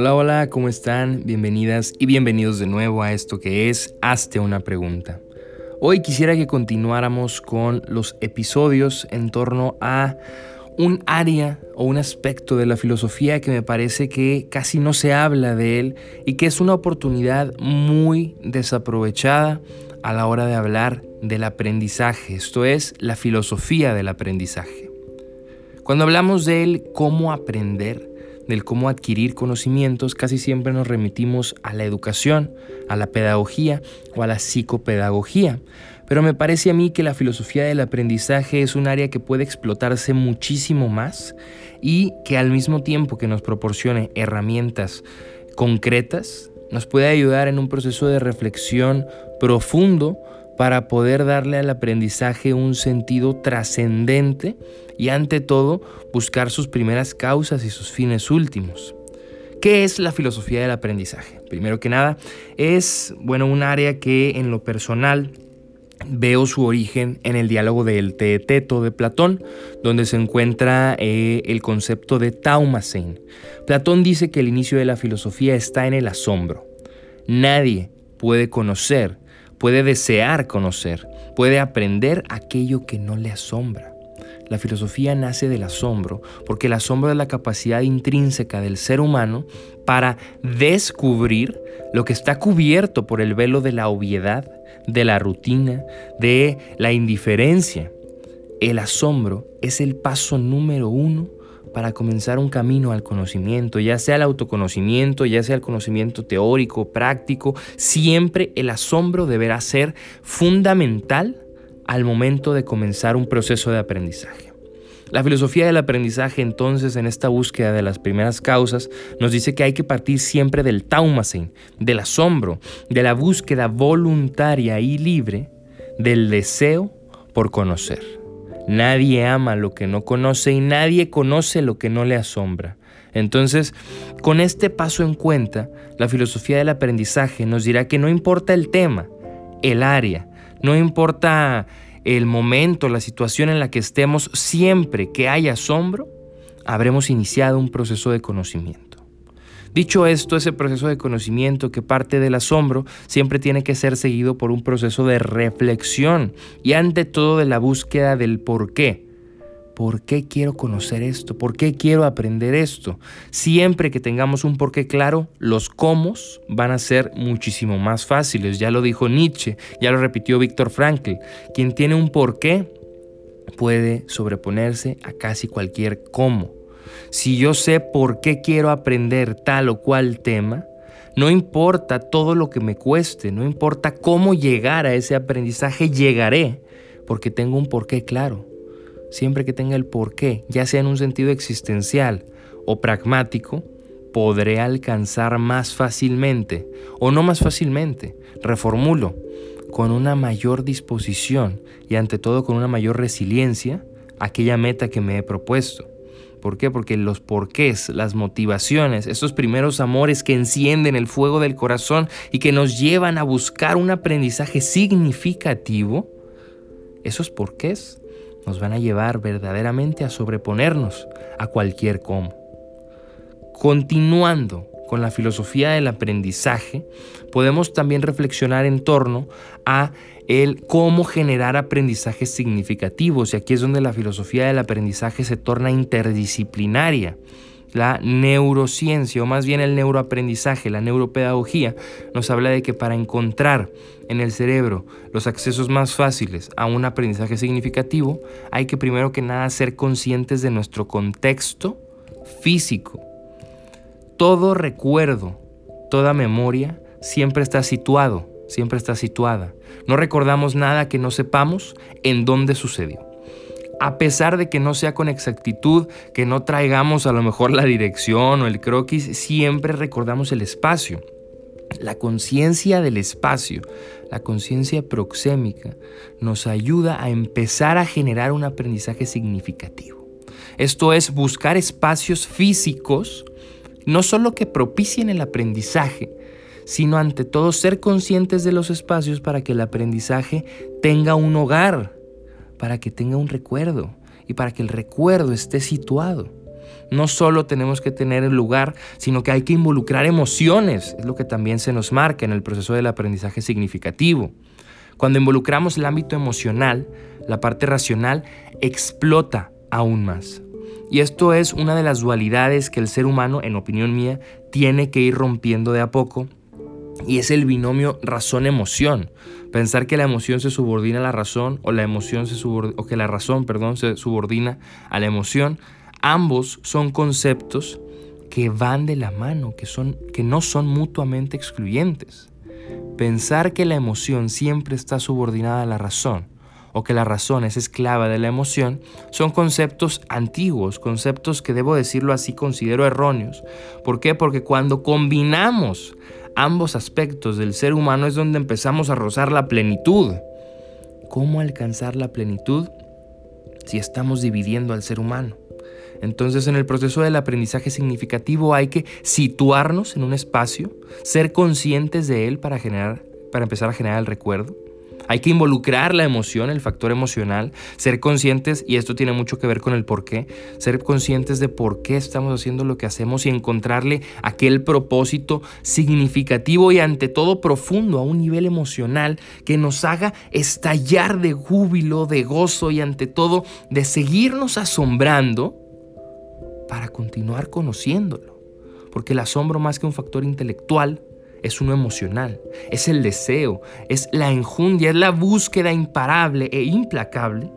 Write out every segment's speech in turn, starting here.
Hola, hola, ¿cómo están? Bienvenidas y bienvenidos de nuevo a esto que es Hazte una pregunta. Hoy quisiera que continuáramos con los episodios en torno a un área o un aspecto de la filosofía que me parece que casi no se habla de él y que es una oportunidad muy desaprovechada a la hora de hablar del aprendizaje, esto es la filosofía del aprendizaje. Cuando hablamos de él, cómo aprender, del cómo adquirir conocimientos, casi siempre nos remitimos a la educación, a la pedagogía o a la psicopedagogía. Pero me parece a mí que la filosofía del aprendizaje es un área que puede explotarse muchísimo más y que al mismo tiempo que nos proporcione herramientas concretas, nos puede ayudar en un proceso de reflexión profundo para poder darle al aprendizaje un sentido trascendente y ante todo buscar sus primeras causas y sus fines últimos. ¿Qué es la filosofía del aprendizaje? Primero que nada, es bueno un área que en lo personal veo su origen en el diálogo del Teeteto de Platón, donde se encuentra eh, el concepto de taumacein. Platón dice que el inicio de la filosofía está en el asombro. Nadie puede conocer, puede desear conocer, puede aprender aquello que no le asombra. La filosofía nace del asombro, porque el asombro es la capacidad intrínseca del ser humano para descubrir lo que está cubierto por el velo de la obviedad, de la rutina, de la indiferencia. El asombro es el paso número uno para comenzar un camino al conocimiento, ya sea el autoconocimiento, ya sea el conocimiento teórico, práctico, siempre el asombro deberá ser fundamental al momento de comenzar un proceso de aprendizaje. La filosofía del aprendizaje entonces en esta búsqueda de las primeras causas nos dice que hay que partir siempre del taumasen, del asombro, de la búsqueda voluntaria y libre del deseo por conocer. Nadie ama lo que no conoce y nadie conoce lo que no le asombra. Entonces, con este paso en cuenta, la filosofía del aprendizaje nos dirá que no importa el tema, el área, no importa el momento, la situación en la que estemos, siempre que haya asombro, habremos iniciado un proceso de conocimiento. Dicho esto, ese proceso de conocimiento que parte del asombro siempre tiene que ser seguido por un proceso de reflexión y ante todo de la búsqueda del por qué. ¿Por qué quiero conocer esto? ¿Por qué quiero aprender esto? Siempre que tengamos un porqué claro, los cómo van a ser muchísimo más fáciles. Ya lo dijo Nietzsche, ya lo repitió Víctor Frankl. Quien tiene un porqué puede sobreponerse a casi cualquier cómo. Si yo sé por qué quiero aprender tal o cual tema, no importa todo lo que me cueste, no importa cómo llegar a ese aprendizaje, llegaré, porque tengo un porqué claro. Siempre que tenga el porqué, ya sea en un sentido existencial o pragmático, podré alcanzar más fácilmente, o no más fácilmente, reformulo, con una mayor disposición y ante todo con una mayor resiliencia, aquella meta que me he propuesto. ¿Por qué? Porque los porqués, las motivaciones, esos primeros amores que encienden el fuego del corazón y que nos llevan a buscar un aprendizaje significativo, esos porqués nos van a llevar verdaderamente a sobreponernos a cualquier cómo. Continuando con la filosofía del aprendizaje, podemos también reflexionar en torno a el cómo generar aprendizajes significativos. Y aquí es donde la filosofía del aprendizaje se torna interdisciplinaria. La neurociencia, o más bien el neuroaprendizaje, la neuropedagogía, nos habla de que para encontrar en el cerebro los accesos más fáciles a un aprendizaje significativo, hay que primero que nada ser conscientes de nuestro contexto físico. Todo recuerdo, toda memoria siempre está situado siempre está situada. No recordamos nada que no sepamos en dónde sucedió. A pesar de que no sea con exactitud, que no traigamos a lo mejor la dirección o el croquis, siempre recordamos el espacio. La conciencia del espacio, la conciencia proxémica, nos ayuda a empezar a generar un aprendizaje significativo. Esto es buscar espacios físicos, no solo que propicien el aprendizaje, sino ante todo ser conscientes de los espacios para que el aprendizaje tenga un hogar, para que tenga un recuerdo y para que el recuerdo esté situado. no solo tenemos que tener el lugar, sino que hay que involucrar emociones, es lo que también se nos marca en el proceso del aprendizaje significativo. Cuando involucramos el ámbito emocional, la parte racional explota aún más. Y esto es una de las dualidades que el ser humano, en opinión mía, tiene que ir rompiendo de a poco. Y es el binomio razón-emoción. Pensar que la emoción se subordina a la razón o, la emoción se o que la razón perdón, se subordina a la emoción. Ambos son conceptos que van de la mano, que, son, que no son mutuamente excluyentes. Pensar que la emoción siempre está subordinada a la razón o que la razón es esclava de la emoción, son conceptos antiguos, conceptos que debo decirlo así considero erróneos. ¿Por qué? Porque cuando combinamos ambos aspectos del ser humano es donde empezamos a rozar la plenitud. ¿Cómo alcanzar la plenitud si estamos dividiendo al ser humano? Entonces en el proceso del aprendizaje significativo hay que situarnos en un espacio, ser conscientes de él para, generar, para empezar a generar el recuerdo, hay que involucrar la emoción, el factor emocional, ser conscientes, y esto tiene mucho que ver con el por qué, ser conscientes de por qué estamos haciendo lo que hacemos y encontrarle aquel propósito significativo y ante todo profundo a un nivel emocional que nos haga estallar de júbilo, de gozo y ante todo de seguirnos asombrando para continuar conociéndolo. Porque el asombro más que un factor intelectual es uno emocional, es el deseo, es la enjundia, es la búsqueda imparable e implacable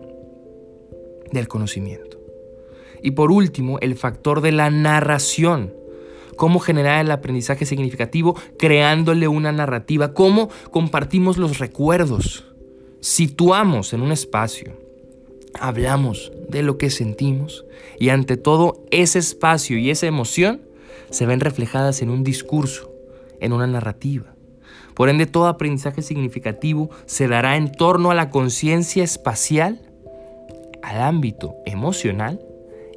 del conocimiento. Y por último, el factor de la narración. Cómo generar el aprendizaje significativo creándole una narrativa. Cómo compartimos los recuerdos. Situamos en un espacio. Hablamos de lo que sentimos. Y ante todo, ese espacio y esa emoción se ven reflejadas en un discurso en una narrativa. Por ende, todo aprendizaje significativo se dará en torno a la conciencia espacial, al ámbito emocional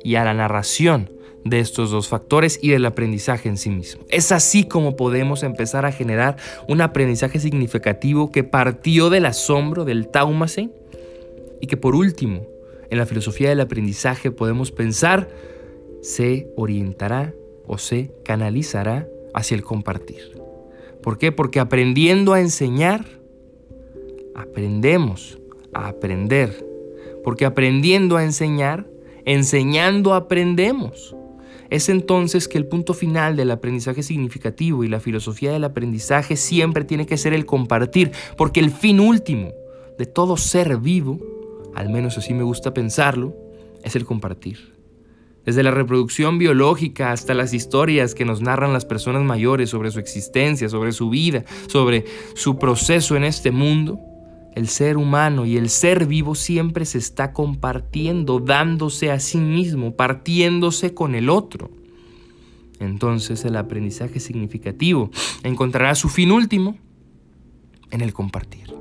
y a la narración de estos dos factores y del aprendizaje en sí mismo. Es así como podemos empezar a generar un aprendizaje significativo que partió del asombro, del taumasen, y que por último, en la filosofía del aprendizaje podemos pensar, se orientará o se canalizará hacia el compartir. ¿Por qué? Porque aprendiendo a enseñar, aprendemos a aprender. Porque aprendiendo a enseñar, enseñando aprendemos. Es entonces que el punto final del aprendizaje significativo y la filosofía del aprendizaje siempre tiene que ser el compartir, porque el fin último de todo ser vivo, al menos así me gusta pensarlo, es el compartir. Desde la reproducción biológica hasta las historias que nos narran las personas mayores sobre su existencia, sobre su vida, sobre su proceso en este mundo, el ser humano y el ser vivo siempre se está compartiendo, dándose a sí mismo, partiéndose con el otro. Entonces el aprendizaje significativo encontrará su fin último en el compartir,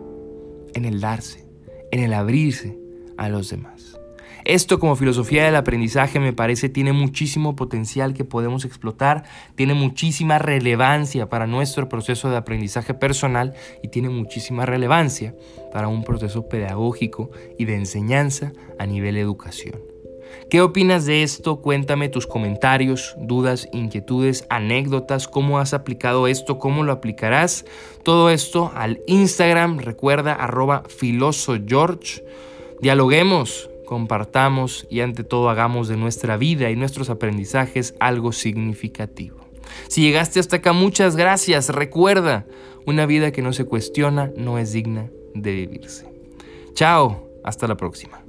en el darse, en el abrirse a los demás. Esto como filosofía del aprendizaje me parece tiene muchísimo potencial que podemos explotar, tiene muchísima relevancia para nuestro proceso de aprendizaje personal y tiene muchísima relevancia para un proceso pedagógico y de enseñanza a nivel educación. ¿Qué opinas de esto? Cuéntame tus comentarios, dudas, inquietudes, anécdotas, cómo has aplicado esto, cómo lo aplicarás. Todo esto al Instagram, recuerda arroba filosogeorge. Dialoguemos, compartamos y ante todo hagamos de nuestra vida y nuestros aprendizajes algo significativo. Si llegaste hasta acá, muchas gracias. Recuerda, una vida que no se cuestiona no es digna de vivirse. Chao, hasta la próxima.